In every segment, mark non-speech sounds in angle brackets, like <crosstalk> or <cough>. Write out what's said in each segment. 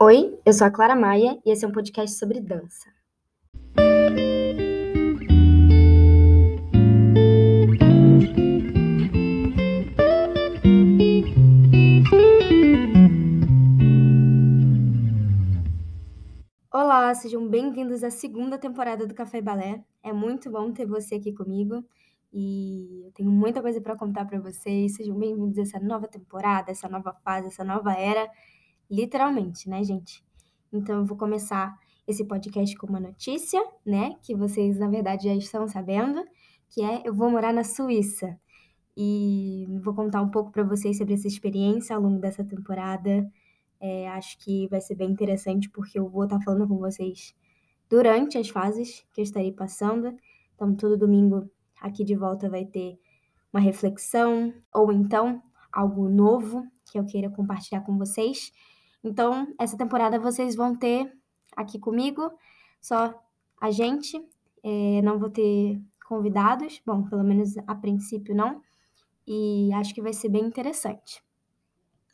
Oi, eu sou a Clara Maia e esse é um podcast sobre dança. Olá, sejam bem-vindos à segunda temporada do Café Balé. É muito bom ter você aqui comigo e eu tenho muita coisa para contar para vocês. Sejam bem-vindos a essa nova temporada, essa nova fase, essa nova era literalmente, né, gente? Então eu vou começar esse podcast com uma notícia, né, que vocês na verdade já estão sabendo, que é eu vou morar na Suíça. E vou contar um pouco para vocês sobre essa experiência ao longo dessa temporada. É, acho que vai ser bem interessante porque eu vou estar falando com vocês durante as fases que eu estarei passando. Então, todo domingo aqui de volta vai ter uma reflexão ou então algo novo que eu queira compartilhar com vocês. Então, essa temporada vocês vão ter aqui comigo só a gente, é, não vou ter convidados, bom, pelo menos a princípio não, e acho que vai ser bem interessante.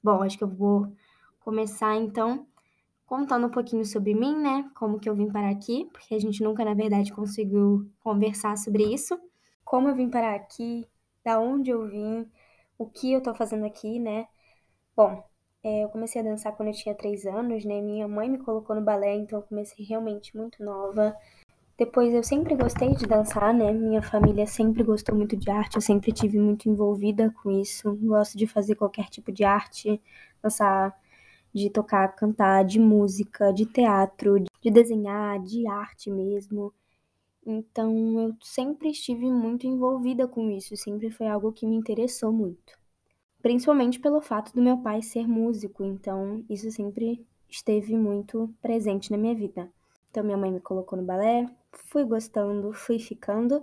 Bom, acho que eu vou começar então contando um pouquinho sobre mim, né? Como que eu vim parar aqui, porque a gente nunca, na verdade, conseguiu conversar sobre isso. Como eu vim parar aqui, da onde eu vim, o que eu tô fazendo aqui, né? Bom, é, eu comecei a dançar quando eu tinha três anos, né? Minha mãe me colocou no balé, então eu comecei realmente muito nova. Depois eu sempre gostei de dançar, né? Minha família sempre gostou muito de arte, eu sempre tive muito envolvida com isso. Gosto de fazer qualquer tipo de arte, dançar, de tocar, cantar, de música, de teatro, de desenhar, de arte mesmo. Então eu sempre estive muito envolvida com isso, sempre foi algo que me interessou muito principalmente pelo fato do meu pai ser músico, então isso sempre esteve muito presente na minha vida. Então minha mãe me colocou no balé, fui gostando, fui ficando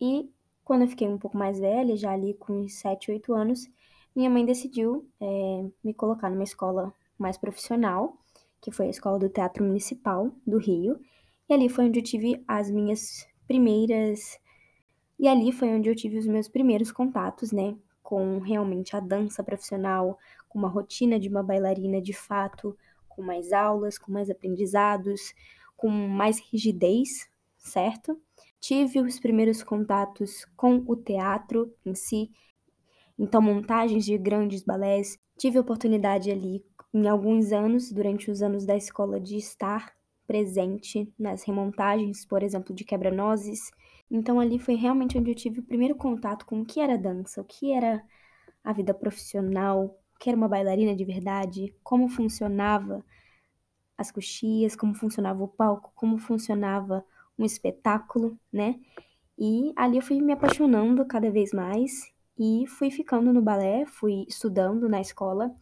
e quando eu fiquei um pouco mais velha, já ali com uns 7, 8 anos, minha mãe decidiu é, me colocar numa escola mais profissional, que foi a Escola do Teatro Municipal do Rio, e ali foi onde eu tive as minhas primeiras. E ali foi onde eu tive os meus primeiros contatos, né, com realmente a dança profissional, com uma rotina de uma bailarina de fato, com mais aulas, com mais aprendizados, com mais rigidez, certo? Tive os primeiros contatos com o teatro em si, então montagens de grandes balés. Tive oportunidade ali em alguns anos, durante os anos da escola, de estar presente nas remontagens, por exemplo, de quebra-nozes, então ali foi realmente onde eu tive o primeiro contato com o que era dança, o que era a vida profissional, o que era uma bailarina de verdade, como funcionava as coxias, como funcionava o palco, como funcionava um espetáculo, né? E ali eu fui me apaixonando cada vez mais e fui ficando no balé, fui estudando na escola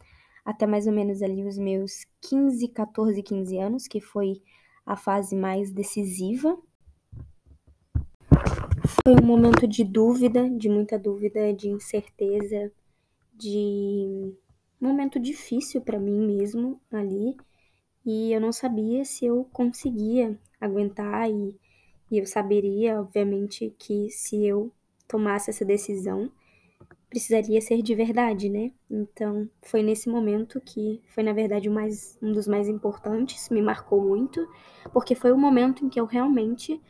até mais ou menos ali os meus 15, 14, 15 anos, que foi a fase mais decisiva foi um momento de dúvida, de muita dúvida, de incerteza, de momento difícil para mim mesmo ali. E eu não sabia se eu conseguia aguentar e, e eu saberia, obviamente, que se eu tomasse essa decisão, precisaria ser de verdade, né? Então, foi nesse momento que foi, na verdade, mais, um dos mais importantes, me marcou muito, porque foi o momento em que eu realmente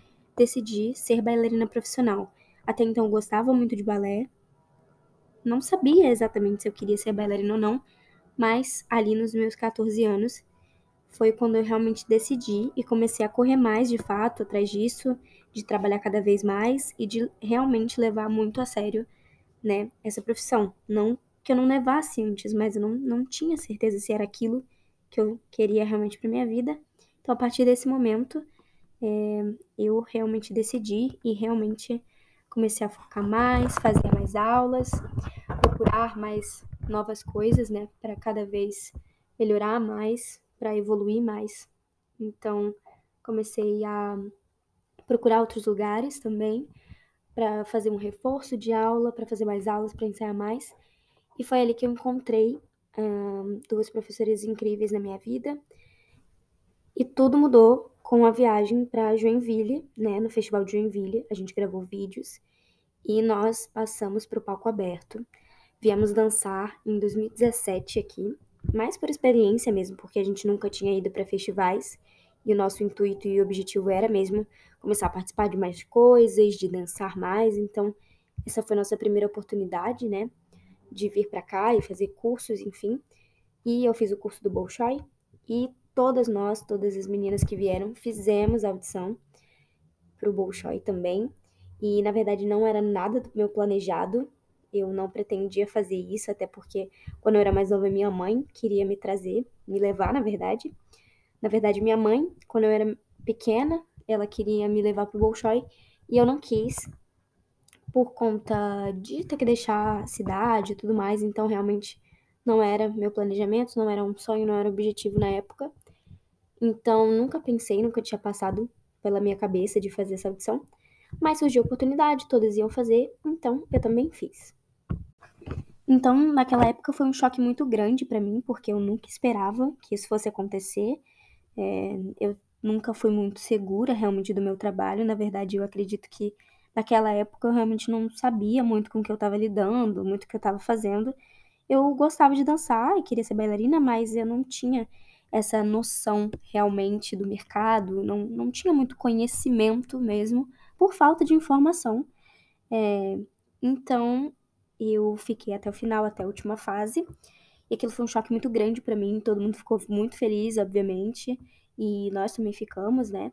decidi ser bailarina profissional. Até então eu gostava muito de balé, não sabia exatamente se eu queria ser bailarina ou não, mas ali nos meus 14 anos foi quando eu realmente decidi e comecei a correr mais de fato atrás disso, de trabalhar cada vez mais e de realmente levar muito a sério, né, essa profissão. Não que eu não levasse antes, mas eu não, não tinha certeza se era aquilo que eu queria realmente para minha vida. Então, a partir desse momento, é, eu realmente decidi e realmente comecei a focar mais, fazer mais aulas, procurar mais novas coisas, né, para cada vez melhorar mais, para evoluir mais. Então, comecei a procurar outros lugares também para fazer um reforço de aula, para fazer mais aulas, para ensaiar mais. E foi ali que eu encontrei um, duas professoras incríveis na minha vida. E tudo mudou com a viagem para Joinville, né, no Festival de Joinville. A gente gravou vídeos e nós passamos para o palco aberto. Viemos dançar em 2017 aqui mais por experiência mesmo, porque a gente nunca tinha ido para festivais e o nosso intuito e objetivo era mesmo começar a participar de mais coisas, de dançar mais. Então, essa foi a nossa primeira oportunidade, né, de vir para cá e fazer cursos, enfim. E eu fiz o curso do Bolshoi e todas nós, todas as meninas que vieram, fizemos a audição para o Bolshoi também. E na verdade não era nada do meu planejado. Eu não pretendia fazer isso, até porque quando eu era mais nova, minha mãe queria me trazer, me levar, na verdade. Na verdade, minha mãe, quando eu era pequena, ela queria me levar pro Bolshoi e eu não quis por conta de ter que deixar a cidade e tudo mais, então realmente não era meu planejamento, não era um sonho, não era um objetivo na época. Então nunca pensei, nunca tinha passado pela minha cabeça de fazer essa audição, mas surgiu a oportunidade, todas iam fazer, então eu também fiz. Então, naquela época foi um choque muito grande para mim, porque eu nunca esperava que isso fosse acontecer. É, eu nunca fui muito segura realmente do meu trabalho. Na verdade, eu acredito que naquela época eu realmente não sabia muito com o que eu estava lidando, muito o que eu estava fazendo. Eu gostava de dançar e queria ser bailarina, mas eu não tinha essa noção realmente do mercado, não, não tinha muito conhecimento mesmo, por falta de informação. É, então, eu fiquei até o final, até a última fase, e aquilo foi um choque muito grande para mim, todo mundo ficou muito feliz, obviamente, e nós também ficamos, né?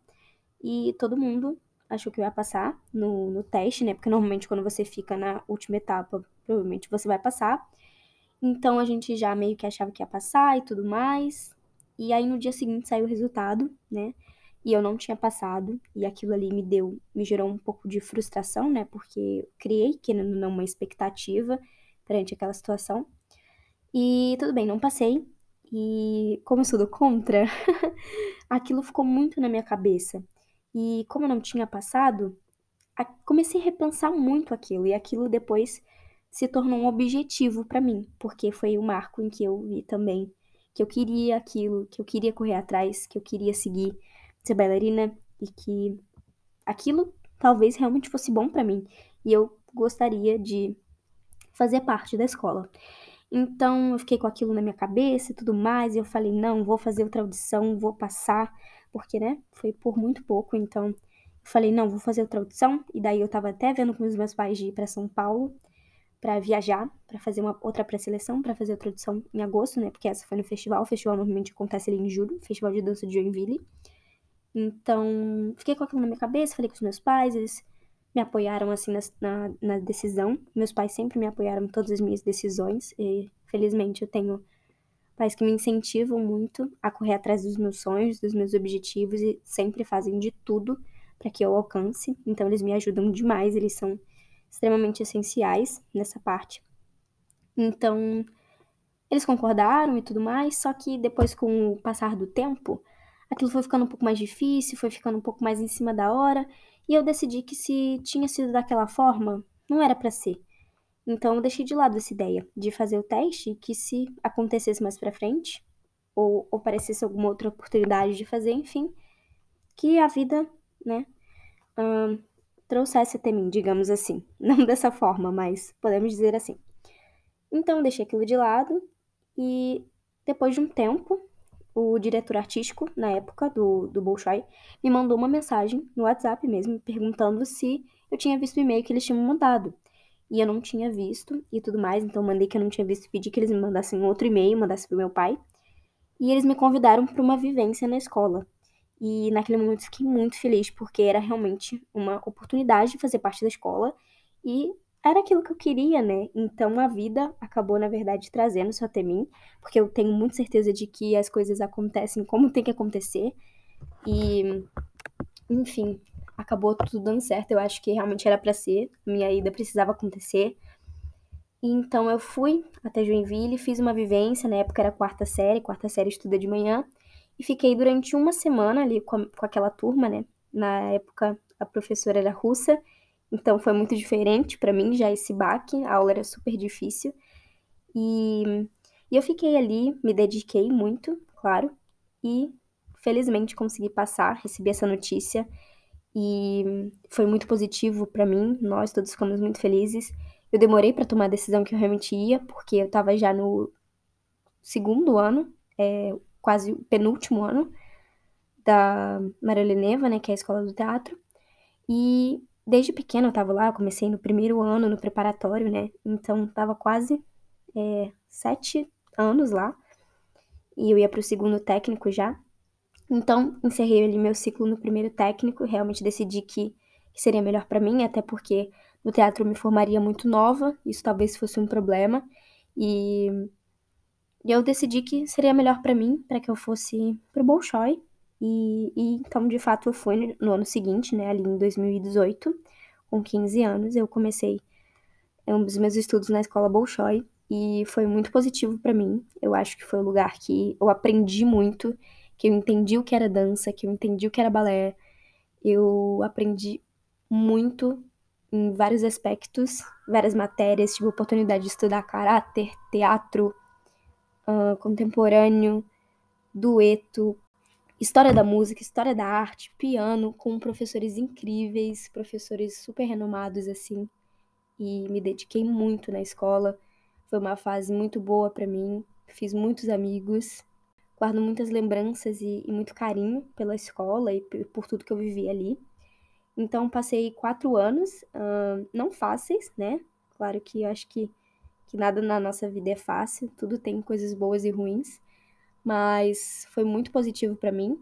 E todo mundo achou que eu ia passar no, no teste, né? Porque normalmente quando você fica na última etapa, provavelmente você vai passar. Então a gente já meio que achava que ia passar e tudo mais. E aí no dia seguinte saiu o resultado, né? E eu não tinha passado, e aquilo ali me deu, me gerou um pouco de frustração, né? Porque criei, querendo não, uma expectativa perante aquela situação. E tudo bem, não passei. E como eu sou do contra, <laughs> aquilo ficou muito na minha cabeça. E como eu não tinha passado, comecei a repensar muito aquilo. E aquilo depois se tornou um objetivo para mim, porque foi o marco em que eu vi também que eu queria aquilo, que eu queria correr atrás, que eu queria seguir, ser bailarina e que aquilo talvez realmente fosse bom para mim e eu gostaria de fazer parte da escola. Então eu fiquei com aquilo na minha cabeça e tudo mais, e eu falei: não, vou fazer outra audição, vou passar, porque, né, foi por muito pouco. Então eu falei: não, vou fazer outra audição. E daí eu tava até vendo com os meus pais de ir para São Paulo para viajar, para fazer uma outra pré-seleção, para fazer a tradução em agosto, né? Porque essa foi no festival. O festival normalmente acontece ali em julho, Festival de Dança de Joinville. Então, fiquei com aquilo na minha cabeça, falei com os meus pais, eles me apoiaram assim na, na, na decisão. Meus pais sempre me apoiaram em todas as minhas decisões e felizmente eu tenho pais que me incentivam muito a correr atrás dos meus sonhos, dos meus objetivos e sempre fazem de tudo para que eu alcance. Então eles me ajudam demais, eles são extremamente essenciais nessa parte. Então, eles concordaram e tudo mais, só que depois, com o passar do tempo, aquilo foi ficando um pouco mais difícil, foi ficando um pouco mais em cima da hora, e eu decidi que se tinha sido daquela forma, não era para ser. Então, eu deixei de lado essa ideia de fazer o teste, que se acontecesse mais para frente, ou, ou parecesse alguma outra oportunidade de fazer, enfim, que a vida, né, hum, trouxesse até mim, digamos assim. <laughs> Não dessa forma, mas podemos dizer assim. Então, deixei aquilo de lado e depois de um tempo, o diretor artístico, na época do, do Bolshoi, me mandou uma mensagem no WhatsApp mesmo, perguntando se eu tinha visto o e-mail que eles tinham mandado. E eu não tinha visto e tudo mais, então mandei que eu não tinha visto, pedi que eles me mandassem outro e-mail, mandassem pro meu pai. E eles me convidaram para uma vivência na escola. E naquele momento fiquei muito feliz, porque era realmente uma oportunidade de fazer parte da escola e era aquilo que eu queria, né? Então a vida acabou, na verdade, trazendo isso até mim, porque eu tenho muita certeza de que as coisas acontecem como tem que acontecer. E, enfim, acabou tudo dando certo. Eu acho que realmente era para ser, minha ida precisava acontecer. Então eu fui até Joinville, fiz uma vivência, na época era quarta série, quarta série estuda de manhã. E fiquei durante uma semana ali com, a, com aquela turma, né? Na época a professora era russa, então foi muito diferente para mim já esse baque, a aula era super difícil. E, e eu fiquei ali, me dediquei muito, claro, e felizmente consegui passar, recebi essa notícia e foi muito positivo para mim, nós todos ficamos muito felizes. Eu demorei para tomar a decisão que eu realmente ia, porque eu tava já no segundo ano, é, quase o penúltimo ano da Marília Neva, né, que é a escola do teatro. E desde pequena eu tava lá, eu comecei no primeiro ano, no preparatório, né? Então tava quase é, sete anos lá. E eu ia pro segundo técnico já. Então, encerrei ali meu ciclo no primeiro técnico, realmente decidi que, que seria melhor para mim, até porque no teatro eu me formaria muito nova, isso talvez fosse um problema. E, e eu decidi que seria melhor para mim, para que eu fosse pro Bolshoi. E, e então, de fato, eu fui no ano seguinte, né, ali em 2018, com 15 anos, eu comecei um dos meus estudos na escola Bolshoi e foi muito positivo para mim. Eu acho que foi o lugar que eu aprendi muito que eu entendi o que era dança, que eu entendi o que era balé. Eu aprendi muito em vários aspectos, várias matérias, tive a oportunidade de estudar caráter, teatro, uh, contemporâneo, dueto, história da música, história da arte, piano, com professores incríveis, professores super renomados assim. E me dediquei muito na escola. Foi uma fase muito boa para mim. Fiz muitos amigos guardo muitas lembranças e, e muito carinho pela escola e por tudo que eu vivi ali. Então, passei quatro anos, uh, não fáceis, né? Claro que eu acho que, que nada na nossa vida é fácil, tudo tem coisas boas e ruins, mas foi muito positivo para mim.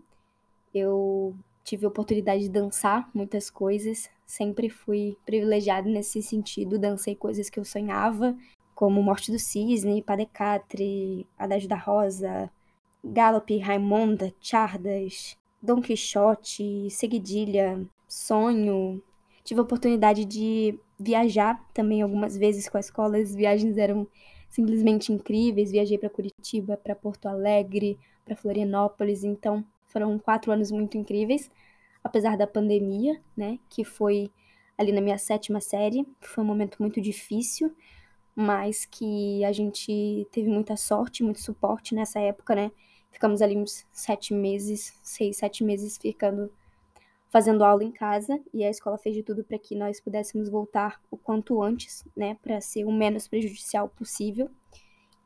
Eu tive a oportunidade de dançar muitas coisas, sempre fui privilegiada nesse sentido, dancei coisas que eu sonhava, como Morte do Cisne, Padecatre, Adágio da Rosa, Galop, Raimonda, Chardas, Dom Quixote, Seguidilha, Sonho. Tive a oportunidade de viajar também algumas vezes com a escola. As viagens eram simplesmente incríveis. Viajei para Curitiba, para Porto Alegre, para Florianópolis. Então, foram quatro anos muito incríveis, apesar da pandemia, né? Que foi ali na minha sétima série. Foi um momento muito difícil, mas que a gente teve muita sorte, muito suporte nessa época, né? Ficamos ali uns sete meses, seis, sete meses ficando fazendo aula em casa e a escola fez de tudo para que nós pudéssemos voltar o quanto antes, né, para ser o menos prejudicial possível.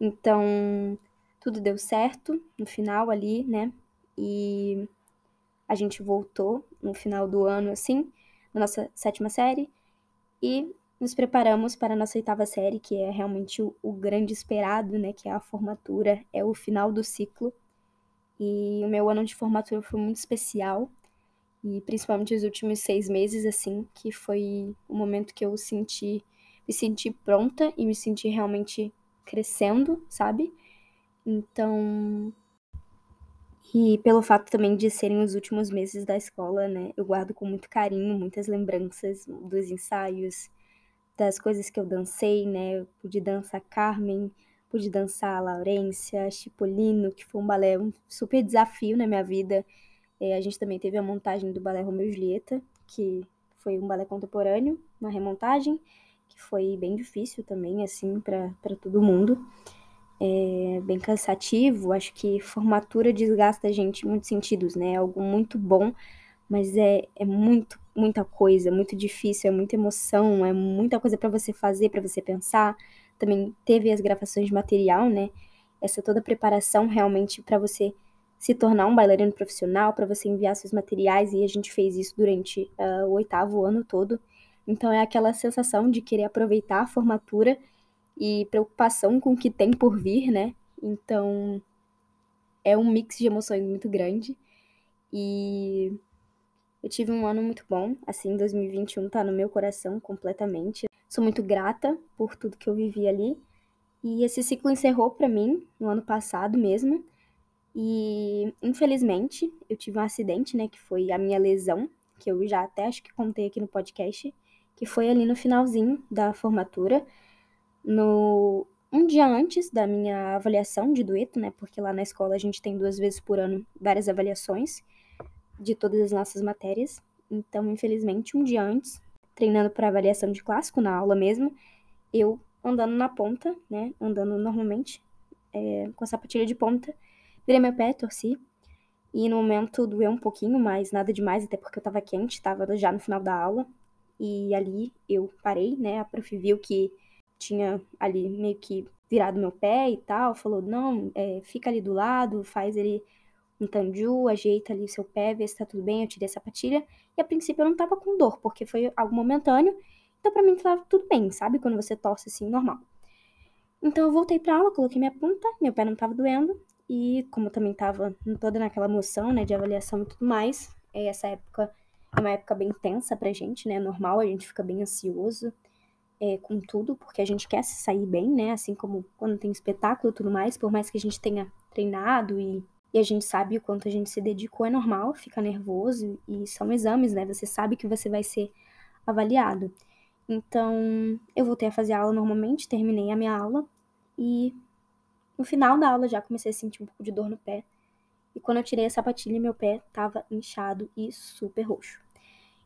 Então, tudo deu certo no final ali, né? E a gente voltou no final do ano assim, na nossa sétima série e nos preparamos para a nossa oitava série, que é realmente o, o grande esperado, né, que é a formatura, é o final do ciclo e o meu ano de formatura foi muito especial. E principalmente os últimos seis meses, assim, que foi o momento que eu senti, me senti pronta e me senti realmente crescendo, sabe? Então. E pelo fato também de serem os últimos meses da escola, né? Eu guardo com muito carinho muitas lembranças dos ensaios, das coisas que eu dancei, né? Eu pude dançar Carmen, Pude dançar Laurência, Chipolino, que foi um balé, um super desafio na minha vida. É, a gente também teve a montagem do balé Romeu e Julieta, que foi um balé contemporâneo, uma remontagem, que foi bem difícil também, assim, para todo mundo. É bem cansativo, acho que formatura desgasta a gente em muitos sentidos, né? É algo muito bom, mas é, é muito, muita coisa, muito difícil, é muita emoção, é muita coisa para você fazer, para você pensar também teve as gravações de material, né? Essa toda preparação realmente para você se tornar um bailarino profissional, para você enviar seus materiais, e a gente fez isso durante uh, o oitavo ano todo. Então é aquela sensação de querer aproveitar a formatura e preocupação com o que tem por vir, né? Então é um mix de emoções muito grande. E eu tive um ano muito bom, assim, 2021 tá no meu coração completamente. Sou muito grata por tudo que eu vivi ali. E esse ciclo encerrou para mim no ano passado mesmo. E infelizmente eu tive um acidente, né, que foi a minha lesão, que eu já até acho que contei aqui no podcast, que foi ali no finalzinho da formatura, no um dia antes da minha avaliação de dueto, né, porque lá na escola a gente tem duas vezes por ano várias avaliações de todas as nossas matérias. Então, infelizmente, um dia antes treinando para avaliação de clássico, na aula mesmo, eu andando na ponta, né, andando normalmente, é, com a sapatilha de ponta, virei meu pé, torci, e no momento doeu um pouquinho, mas nada demais, até porque eu tava quente, tava já no final da aula, e ali eu parei, né, a prof viu que tinha ali meio que virado meu pé e tal, falou, não, é, fica ali do lado, faz ele um tanju, ajeita ali o seu pé, vê se tá tudo bem, eu tirei a sapatilha. E a princípio eu não tava com dor, porque foi algo momentâneo, então pra mim tava tudo bem, sabe? Quando você torce assim, normal. Então eu voltei pra aula, coloquei minha punta, meu pé não tava doendo, e como também tava toda naquela emoção, né, de avaliação e tudo mais, é, essa época é uma época bem tensa pra gente, né, normal, a gente fica bem ansioso, é, com tudo, porque a gente quer se sair bem, né? Assim como quando tem espetáculo e tudo mais, por mais que a gente tenha treinado e, e a gente sabe o quanto a gente se dedicou, é normal ficar nervoso e são exames, né? Você sabe que você vai ser avaliado. Então, eu voltei a fazer aula normalmente, terminei a minha aula e no final da aula já comecei a sentir um pouco de dor no pé. E quando eu tirei a sapatilha, meu pé tava inchado e super roxo.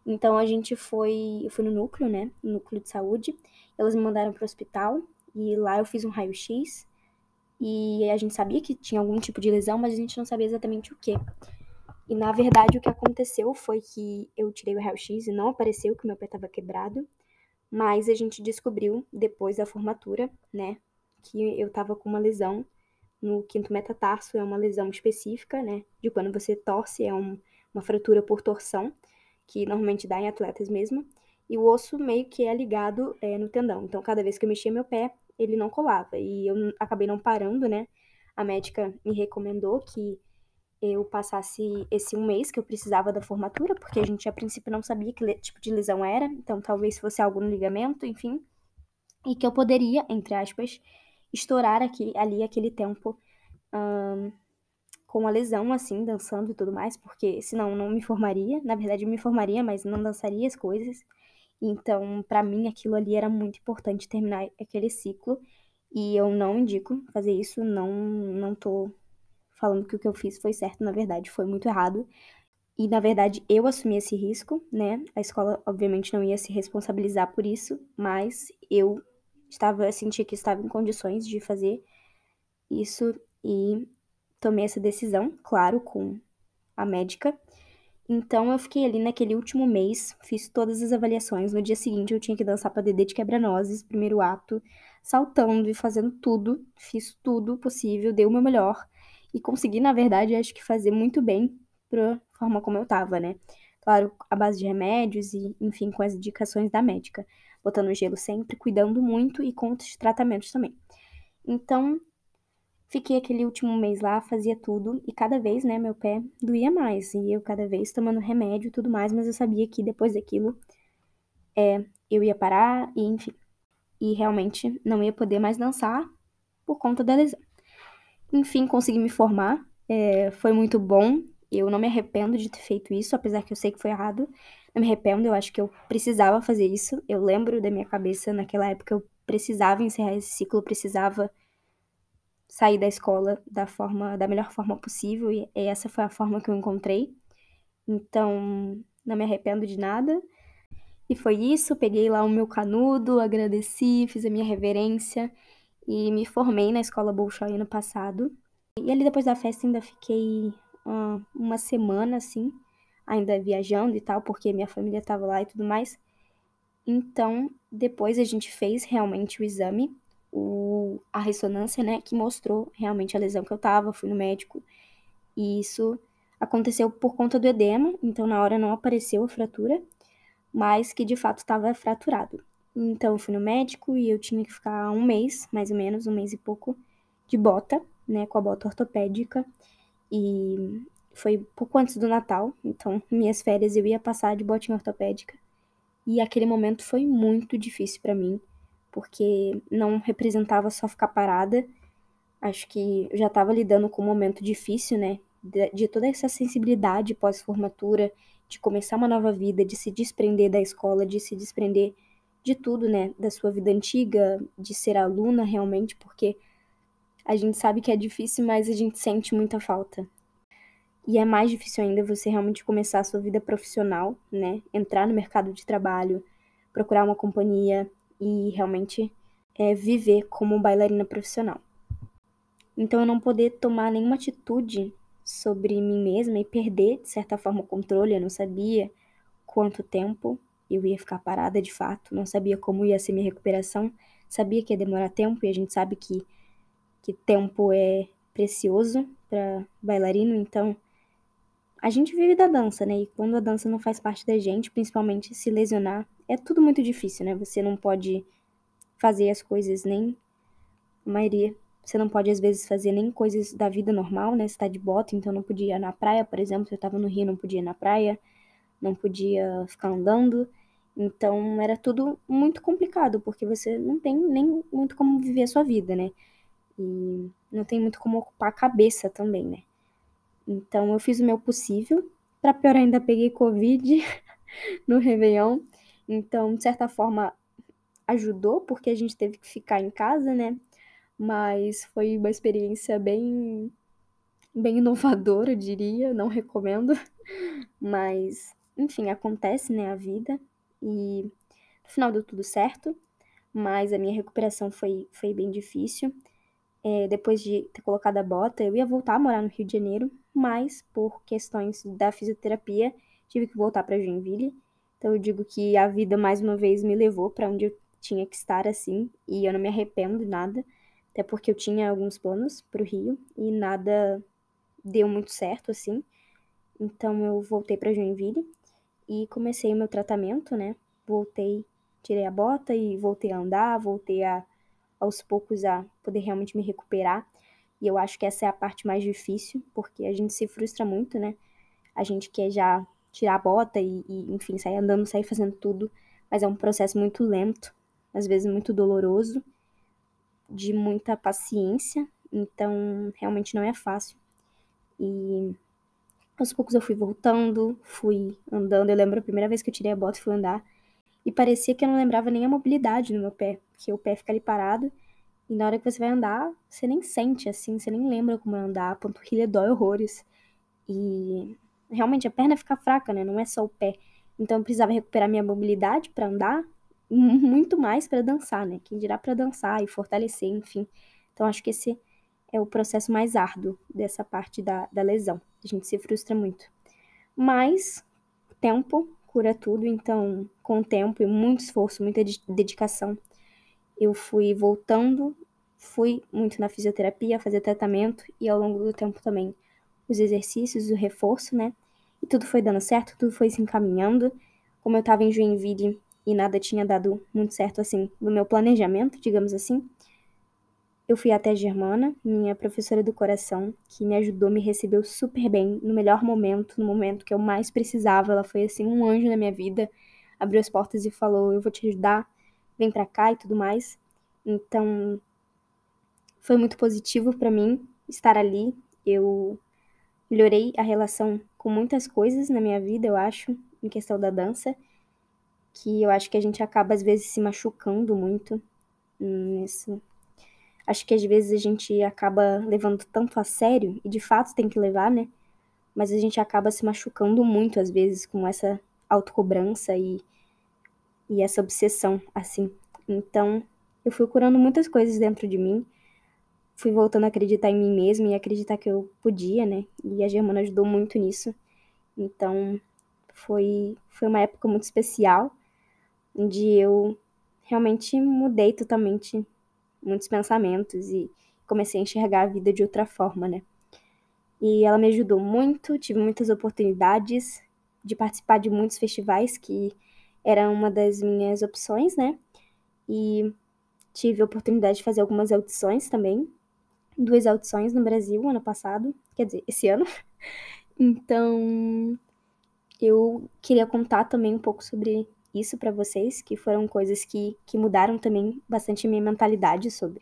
Então a gente foi, eu fui no núcleo, né, no núcleo de saúde. Elas me mandaram para o hospital e lá eu fiz um raio-x e a gente sabia que tinha algum tipo de lesão, mas a gente não sabia exatamente o que. E na verdade o que aconteceu foi que eu tirei o raio-x e não apareceu que meu pé estava quebrado, mas a gente descobriu depois da formatura, né, que eu estava com uma lesão no quinto metatarso, é uma lesão específica, né, de quando você torce, é um, uma fratura por torção que normalmente dá em atletas mesmo, e o osso meio que é ligado é, no tendão. Então, cada vez que eu mexia meu pé, ele não colava. E eu acabei não parando, né? A médica me recomendou que eu passasse esse um mês que eu precisava da formatura, porque a gente a princípio não sabia que tipo de lesão era, então talvez fosse algo no ligamento, enfim, e que eu poderia, entre aspas, estourar aqui, ali aquele tempo um, com a lesão, assim, dançando e tudo mais, porque senão não me formaria. Na verdade, eu me formaria, mas não dançaria as coisas. Então, para mim, aquilo ali era muito importante terminar aquele ciclo. E eu não indico fazer isso, não, não tô falando que o que eu fiz foi certo, na verdade, foi muito errado. E, na verdade, eu assumi esse risco, né? A escola, obviamente, não ia se responsabilizar por isso, mas eu estava, senti que estava em condições de fazer isso e tomei essa decisão, claro, com a médica. Então eu fiquei ali naquele último mês, fiz todas as avaliações. No dia seguinte eu tinha que dançar para Dedê de Quebra-Nozes, primeiro ato, saltando e fazendo tudo. Fiz tudo possível, dei o meu melhor e consegui, na verdade, acho que fazer muito bem pra forma como eu tava, né? Claro, a base de remédios e, enfim, com as indicações da médica. Botando gelo sempre, cuidando muito e com os tratamentos também. Então, Fiquei aquele último mês lá, fazia tudo e cada vez, né, meu pé doía mais. E eu cada vez tomando remédio e tudo mais, mas eu sabia que depois daquilo é, eu ia parar e enfim. E realmente não ia poder mais dançar por conta da lesão. Enfim, consegui me formar, é, foi muito bom. Eu não me arrependo de ter feito isso, apesar que eu sei que foi errado. Não me arrependo, eu acho que eu precisava fazer isso. Eu lembro da minha cabeça naquela época, eu precisava encerrar esse ciclo, eu precisava sair da escola da forma da melhor forma possível e essa foi a forma que eu encontrei. Então, não me arrependo de nada. E foi isso, peguei lá o meu canudo, agradeci, fiz a minha reverência e me formei na escola Bolshoi ano passado. E ali depois da festa ainda fiquei uh, uma semana assim, ainda viajando e tal, porque minha família estava lá e tudo mais. Então, depois a gente fez realmente o exame o, a ressonância, né, que mostrou realmente a lesão que eu tava, fui no médico. E isso aconteceu por conta do edema, então na hora não apareceu a fratura, mas que de fato estava fraturado. Então eu fui no médico e eu tinha que ficar um mês, mais ou menos, um mês e pouco, de bota, né, com a bota ortopédica. E foi pouco antes do Natal, então minhas férias eu ia passar de botinha ortopédica. E aquele momento foi muito difícil para mim porque não representava só ficar parada. Acho que eu já estava lidando com um momento difícil, né? De, de toda essa sensibilidade pós-formatura, de começar uma nova vida, de se desprender da escola, de se desprender de tudo, né? Da sua vida antiga, de ser aluna realmente, porque a gente sabe que é difícil, mas a gente sente muita falta. E é mais difícil ainda você realmente começar a sua vida profissional, né? Entrar no mercado de trabalho, procurar uma companhia, e realmente é, viver como bailarina profissional. Então eu não poder tomar nenhuma atitude sobre mim mesma e perder, de certa forma, o controle, eu não sabia quanto tempo eu ia ficar parada de fato, não sabia como ia ser minha recuperação, sabia que ia demorar tempo e a gente sabe que que tempo é precioso para bailarino, então a gente vive da dança, né? E quando a dança não faz parte da gente, principalmente se lesionar, é tudo muito difícil, né? Você não pode fazer as coisas nem a maioria, você não pode às vezes fazer nem coisas da vida normal, né? Você tá de bota, então não podia ir na praia, por exemplo, se eu tava no Rio, não podia ir na praia, não podia ficar andando. Então era tudo muito complicado, porque você não tem nem muito como viver a sua vida, né? E não tem muito como ocupar a cabeça também, né? Então eu fiz o meu possível. Para pior ainda peguei Covid <laughs> no Réveillon. Então, de certa forma, ajudou, porque a gente teve que ficar em casa, né? Mas foi uma experiência bem, bem inovadora, eu diria. Não recomendo. Mas, enfim, acontece, né? A vida. E no final deu tudo certo. Mas a minha recuperação foi, foi bem difícil é, depois de ter colocado a bota, eu ia voltar a morar no Rio de Janeiro, mas por questões da fisioterapia, tive que voltar para Joinville. Então eu digo que a vida mais uma vez me levou para onde eu tinha que estar assim, e eu não me arrependo de nada, até porque eu tinha alguns planos para o Rio e nada deu muito certo assim. Então eu voltei para Joinville e comecei o meu tratamento, né? Voltei, tirei a bota e voltei a andar, voltei a aos poucos a poder realmente me recuperar. E eu acho que essa é a parte mais difícil, porque a gente se frustra muito, né? A gente quer já tirar a bota e, e, enfim, sair andando, sair fazendo tudo, mas é um processo muito lento, às vezes muito doloroso, de muita paciência, então realmente não é fácil. E aos poucos eu fui voltando, fui andando. Eu lembro a primeira vez que eu tirei a bota e fui andar, e parecia que eu não lembrava nem a mobilidade no meu pé, porque o pé fica ali parado e na hora que você vai andar, você nem sente assim, você nem lembra como é andar, a panturrilha dói horrores. E realmente a perna fica fraca, né? Não é só o pé. Então eu precisava recuperar minha mobilidade para andar, muito mais para dançar, né? Quem dirá para dançar e fortalecer, enfim. Então acho que esse é o processo mais árduo dessa parte da, da lesão. A gente se frustra muito. Mas tempo cura tudo, então, com o tempo e muito esforço, muita dedicação, eu fui voltando, fui muito na fisioterapia, fazer tratamento e ao longo do tempo também os exercícios, o reforço, né? E tudo foi dando certo, tudo foi se encaminhando. Como eu estava em Joinville e nada tinha dado muito certo assim no meu planejamento, digamos assim, eu fui até a Germana, minha professora do coração, que me ajudou, me recebeu super bem, no melhor momento, no momento que eu mais precisava. Ela foi assim um anjo na minha vida, abriu as portas e falou: "Eu vou te ajudar, vem para cá" e tudo mais. Então, foi muito positivo para mim estar ali. Eu melhorei a relação com muitas coisas na minha vida, eu acho, em questão da dança, que eu acho que a gente acaba às vezes se machucando muito nisso Acho que às vezes a gente acaba levando tanto a sério, e de fato tem que levar, né? Mas a gente acaba se machucando muito às vezes com essa autocobrança e, e essa obsessão, assim. Então, eu fui curando muitas coisas dentro de mim, fui voltando a acreditar em mim mesma e acreditar que eu podia, né? E a Germana ajudou muito nisso. Então, foi, foi uma época muito especial, onde eu realmente mudei totalmente muitos pensamentos e comecei a enxergar a vida de outra forma, né? E ela me ajudou muito, tive muitas oportunidades de participar de muitos festivais que era uma das minhas opções, né? E tive a oportunidade de fazer algumas audições também, duas audições no Brasil ano passado, quer dizer, esse ano. <laughs> Então, eu queria contar também um pouco sobre isso para vocês, que foram coisas que, que mudaram também bastante a minha mentalidade sobre.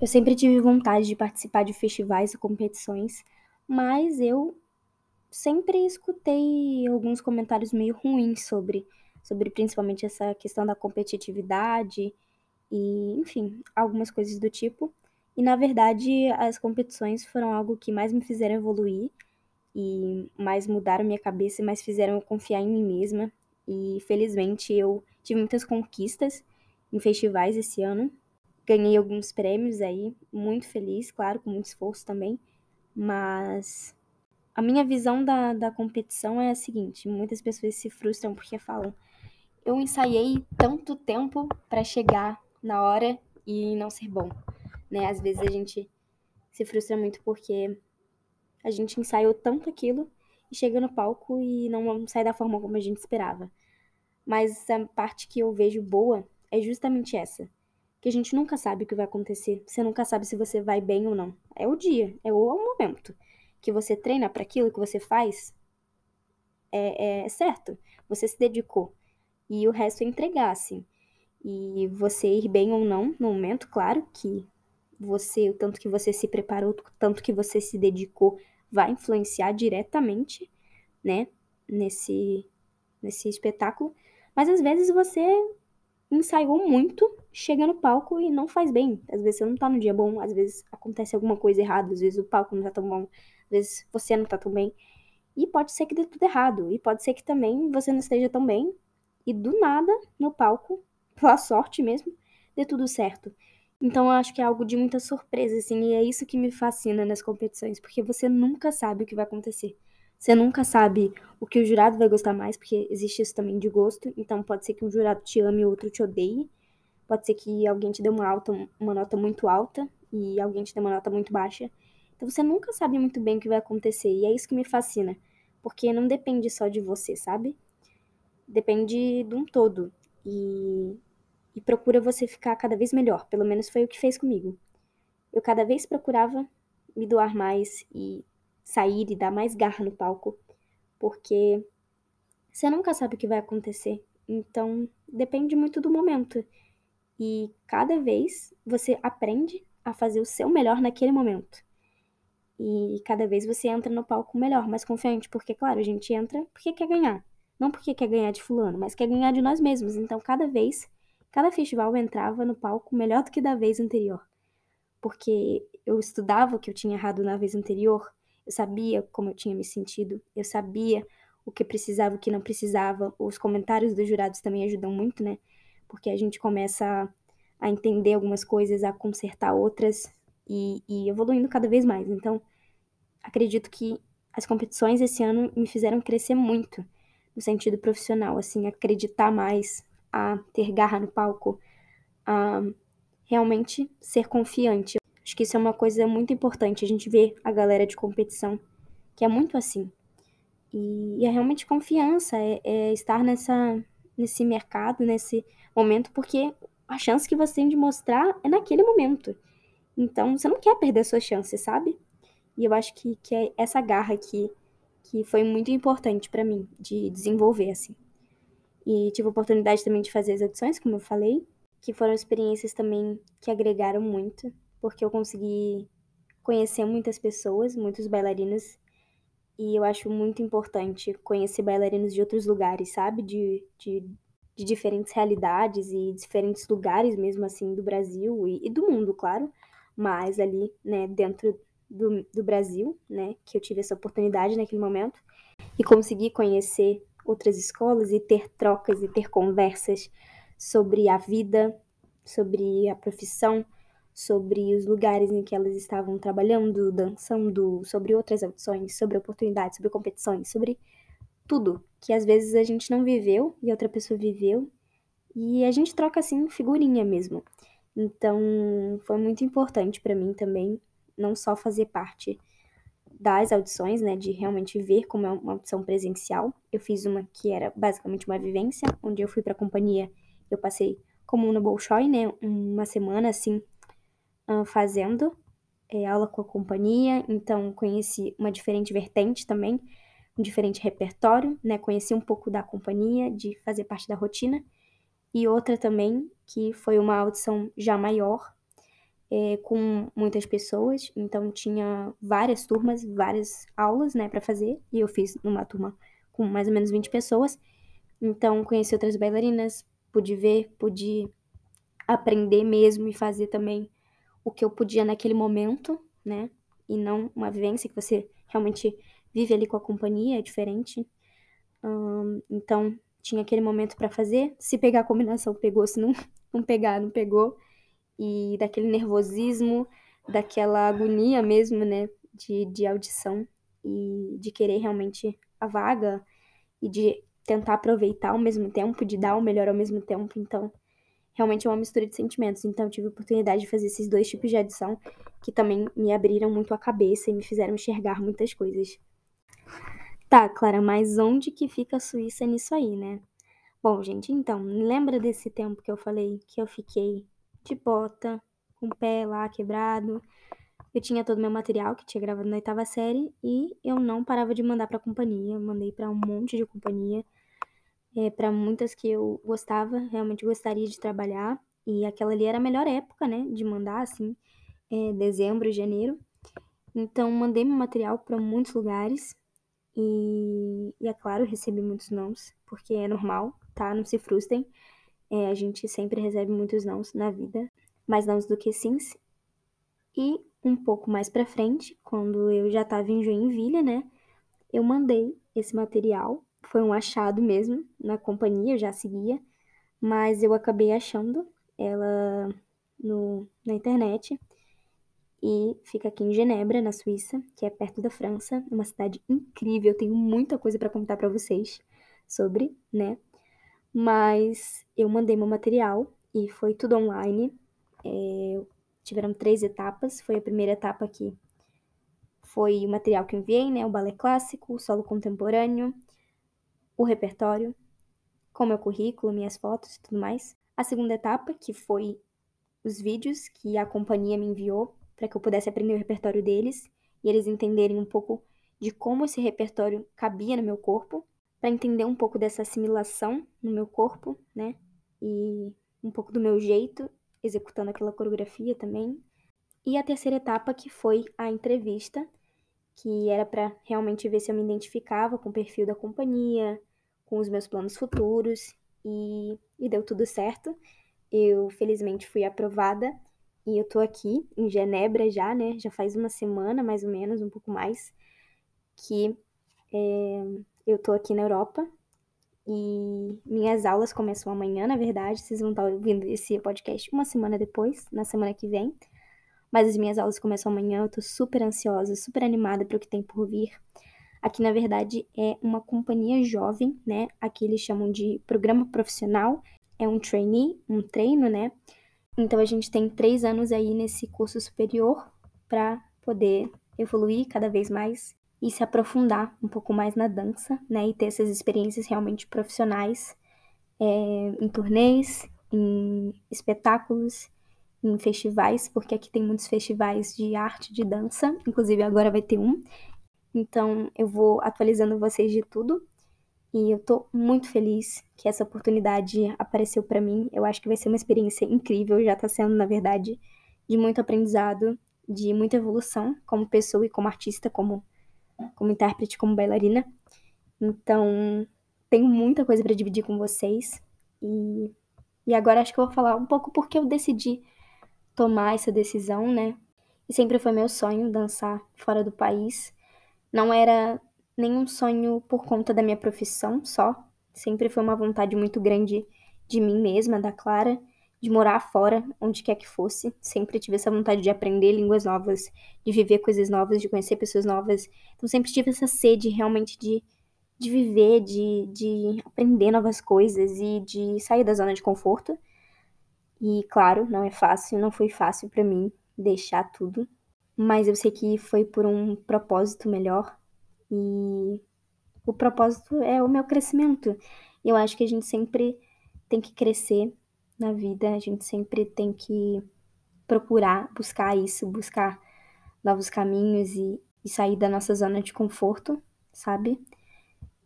Eu sempre tive vontade de participar de festivais e competições, mas eu sempre escutei alguns comentários meio ruins sobre, sobre principalmente essa questão da competitividade e, enfim, algumas coisas do tipo. E na verdade, as competições foram algo que mais me fizeram evoluir e mais mudaram minha cabeça e mais fizeram eu confiar em mim mesma. E felizmente eu tive muitas conquistas em festivais esse ano. Ganhei alguns prêmios aí, muito feliz, claro, com muito esforço também. Mas a minha visão da, da competição é a seguinte: muitas pessoas se frustram porque falam, eu ensaiei tanto tempo para chegar na hora e não ser bom. né? Às vezes a gente se frustra muito porque a gente ensaiou tanto aquilo e chega no palco e não sai da forma como a gente esperava. Mas a parte que eu vejo boa é justamente essa. Que a gente nunca sabe o que vai acontecer. Você nunca sabe se você vai bem ou não. É o dia, é o momento que você treina para aquilo que você faz. É, é certo. Você se dedicou. E o resto é entregar, assim. E você ir bem ou não no momento, claro que você, o tanto que você se preparou, o tanto que você se dedicou, vai influenciar diretamente, né, nesse, nesse espetáculo. Mas às vezes você ensaiou muito, chega no palco e não faz bem. Às vezes você não tá no dia bom, às vezes acontece alguma coisa errada, às vezes o palco não tá tão bom, às vezes você não tá tão bem. E pode ser que dê tudo errado, e pode ser que também você não esteja tão bem, e do nada, no palco, <laughs> pela sorte mesmo, dê tudo certo. Então eu acho que é algo de muita surpresa, assim, e é isso que me fascina nas competições, porque você nunca sabe o que vai acontecer. Você nunca sabe o que o jurado vai gostar mais, porque existe isso também de gosto. Então pode ser que um jurado te ame e outro te odeie. Pode ser que alguém te dê uma, alta, uma nota muito alta e alguém te dê uma nota muito baixa. Então você nunca sabe muito bem o que vai acontecer. E é isso que me fascina. Porque não depende só de você, sabe? Depende de um todo. E, e procura você ficar cada vez melhor. Pelo menos foi o que fez comigo. Eu cada vez procurava me doar mais e sair e dar mais garra no palco, porque você nunca sabe o que vai acontecer. Então, depende muito do momento. E cada vez você aprende a fazer o seu melhor naquele momento. E cada vez você entra no palco melhor, mais confiante, porque, claro, a gente entra porque quer ganhar. Não porque quer ganhar de fulano, mas quer ganhar de nós mesmos. Então, cada vez, cada festival entrava no palco melhor do que da vez anterior. Porque eu estudava o que eu tinha errado na vez anterior, eu sabia como eu tinha me sentido, eu sabia o que precisava, o que não precisava. Os comentários dos jurados também ajudam muito, né? Porque a gente começa a entender algumas coisas, a consertar outras e, e evoluindo cada vez mais. Então, acredito que as competições esse ano me fizeram crescer muito no sentido profissional, assim, acreditar mais, a ter garra no palco, a realmente ser confiante. Acho que isso é uma coisa muito importante. A gente vê a galera de competição que é muito assim. E, é realmente confiança, é, é, estar nessa, nesse mercado, nesse momento, porque a chance que você tem de mostrar é naquele momento. Então, você não quer perder a sua chance, sabe? E eu acho que, que é essa garra aqui que foi muito importante para mim de desenvolver, assim. E tive a oportunidade também de fazer as audições, como eu falei, que foram experiências também que agregaram muito porque eu consegui conhecer muitas pessoas, muitos bailarinos, e eu acho muito importante conhecer bailarinos de outros lugares, sabe? De, de, de diferentes realidades e diferentes lugares mesmo assim do Brasil e, e, do mundo, claro, mas ali, né, dentro do, do Brasil, né, que eu tive essa oportunidade naquele momento, e consegui conhecer outras escolas e ter trocas e ter conversas sobre a vida, sobre a profissão, sobre os lugares em que elas estavam trabalhando, dançando, sobre outras audições, sobre oportunidades, sobre competições, sobre tudo que às vezes a gente não viveu e outra pessoa viveu. E a gente troca assim figurinha mesmo. Então, foi muito importante para mim também não só fazer parte das audições, né, de realmente ver como é uma audição presencial. Eu fiz uma que era basicamente uma vivência, onde eu fui para a companhia, eu passei como no Bolshoi, né, uma semana assim, uh, fazendo é, aula com a companhia, então conheci uma diferente vertente também, um diferente repertório, né? Conheci um pouco da companhia, de fazer parte da rotina, e outra também que foi uma audição já maior, é, com muitas pessoas, então tinha várias turmas, várias aulas, né, para fazer, e eu fiz numa turma com mais ou menos 20 pessoas, então conheci outras bailarinas, pude ver, pude aprender mesmo e fazer também o que eu podia naquele momento, né? E não uma vivência que você realmente vive ali com a companhia, é diferente. Então, tinha aquele momento para fazer. Se pegar a combinação, pegou. Se não, <laughs> não pegar, não pegou. E daquele nervosismo, daquela agonia mesmo, né? De, de audição e de querer realmente a vaga e de tentar aproveitar ao mesmo tempo, de dar o melhor ao mesmo tempo. Então, realmente é uma mistura de sentimentos. Então eu tive a oportunidade de fazer esses dois tipos de adição que também me abriram muito a cabeça e me fizeram enxergar muitas coisas. Tá, Clara, mas onde que fica a Suíça nisso aí, né? Bom, gente, então, lembra desse tempo que eu falei que eu fiquei de bota, com o pé lá quebrado? Eu tinha todo o meu material que tinha gravado na oitava série e eu não parava de mandar pra companhia. Mandei para um monte de companhia é, para muitas que eu gostava, realmente gostaria de trabalhar. E aquela ali era a melhor época, né, de mandar, assim, é, dezembro, janeiro. Então, mandei meu material para muitos lugares. E, e, é claro, recebi muitos nãos, porque é normal, tá? Não se frustrem. É, a gente sempre recebe muitos nãos na vida, mais nãos do que sims. E um pouco mais pra frente, quando eu já tava em Joinville, né? Eu mandei esse material foi um achado mesmo na companhia, eu já seguia, mas eu acabei achando ela no, na internet e fica aqui em Genebra, na Suíça, que é perto da França, uma cidade incrível. Eu tenho muita coisa para contar para vocês sobre, né? Mas eu mandei meu material e foi tudo online. É, tiveram três etapas. Foi a primeira etapa que foi o material que enviei, né? O balé clássico, o solo contemporâneo, o repertório, com meu currículo, minhas fotos e tudo mais. A segunda etapa, que foi os vídeos que a companhia me enviou para que eu pudesse aprender o repertório deles e eles entenderem um pouco de como esse repertório cabia no meu corpo, para entender um pouco dessa assimilação no meu corpo, né? E um pouco do meu jeito executando aquela coreografia também. E a terceira etapa que foi a entrevista, que era para realmente ver se eu me identificava com o perfil da companhia, com os meus planos futuros e, e deu tudo certo. Eu felizmente fui aprovada e eu tô aqui em Genebra já, né? Já faz uma semana, mais ou menos, um pouco mais, que é, eu tô aqui na Europa e minhas aulas começam amanhã, na verdade. Vocês vão estar ouvindo esse podcast uma semana depois, na semana que vem. Mas as minhas aulas começam amanhã, eu tô super ansiosa, super animada para o que tem por vir. Aqui, na verdade, é uma companhia jovem, né? Aqui eles chamam de programa profissional. É um trainee, um treino, né? Então a gente tem três anos aí nesse curso superior para poder evoluir cada vez mais e se aprofundar um pouco mais na dança, né? E ter essas experiências realmente profissionais é, em turnês, em espetáculos, em festivais, porque aqui tem muitos festivais de arte de dança, inclusive agora vai ter um então eu vou atualizando vocês de tudo. E eu tô muito feliz que essa oportunidade apareceu para mim. Eu acho que vai ser uma experiência incrível, já tá sendo, na verdade, de muito aprendizado, de muita evolução como pessoa e como artista, como como intérprete, como bailarina. Então, tenho muita coisa para dividir com vocês. E, e agora acho que eu vou falar um pouco porque eu decidi tomar essa decisão, né? E sempre foi meu sonho dançar fora do país. Não era nenhum sonho por conta da minha profissão só, sempre foi uma vontade muito grande de mim mesma, da Clara, de morar fora, onde quer que fosse. Sempre tive essa vontade de aprender línguas novas, de viver coisas novas, de conhecer pessoas novas. Então sempre tive essa sede realmente de, de viver, de, de aprender novas coisas e de sair da zona de conforto. E claro, não é fácil, não foi fácil para mim deixar tudo mas eu sei que foi por um propósito melhor e o propósito é o meu crescimento. Eu acho que a gente sempre tem que crescer na vida, a gente sempre tem que procurar buscar isso, buscar novos caminhos e, e sair da nossa zona de conforto, sabe?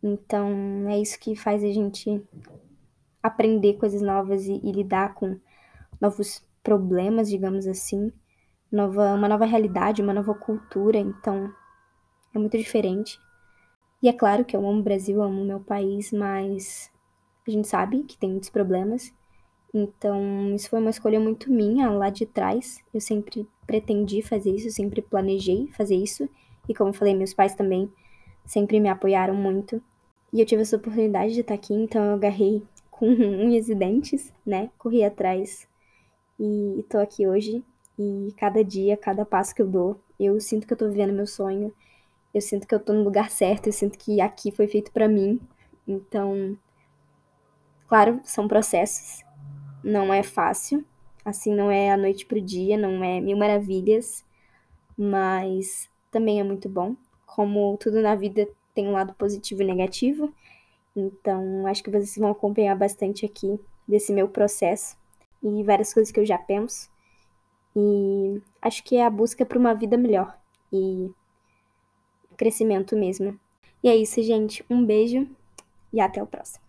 Então é isso que faz a gente aprender coisas novas e, e lidar com novos problemas, digamos assim, nova, uma nova realidade, uma nova cultura, então é muito diferente. E é claro que eu amo o Brasil, amo o meu país, mas a gente sabe que tem muitos problemas. Então, isso foi uma escolha muito minha lá de trás. Eu sempre pretendi fazer isso, sempre planejei fazer isso. E como falei, meus pais também sempre me apoiaram muito. E eu tive essa oportunidade de estar aqui, então eu agarrei <laughs> com unhas e dentes, né? Corri atrás e tô aqui hoje e cada dia, cada passo que eu dou, eu sinto que eu tô vivendo meu sonho. Eu sinto que eu tô no lugar certo, eu sinto que aqui foi feito para mim. Então, claro, são processos. Não é fácil, assim, não é a noite pro dia, não é mil maravilhas, mas também é muito bom. Como tudo na vida tem um lado positivo e negativo, então acho que vocês vão acompanhar bastante aqui desse meu processo e várias coisas que eu já penso. E acho que é a busca por uma vida melhor e crescimento mesmo. E é isso, gente. Um beijo e até o próximo.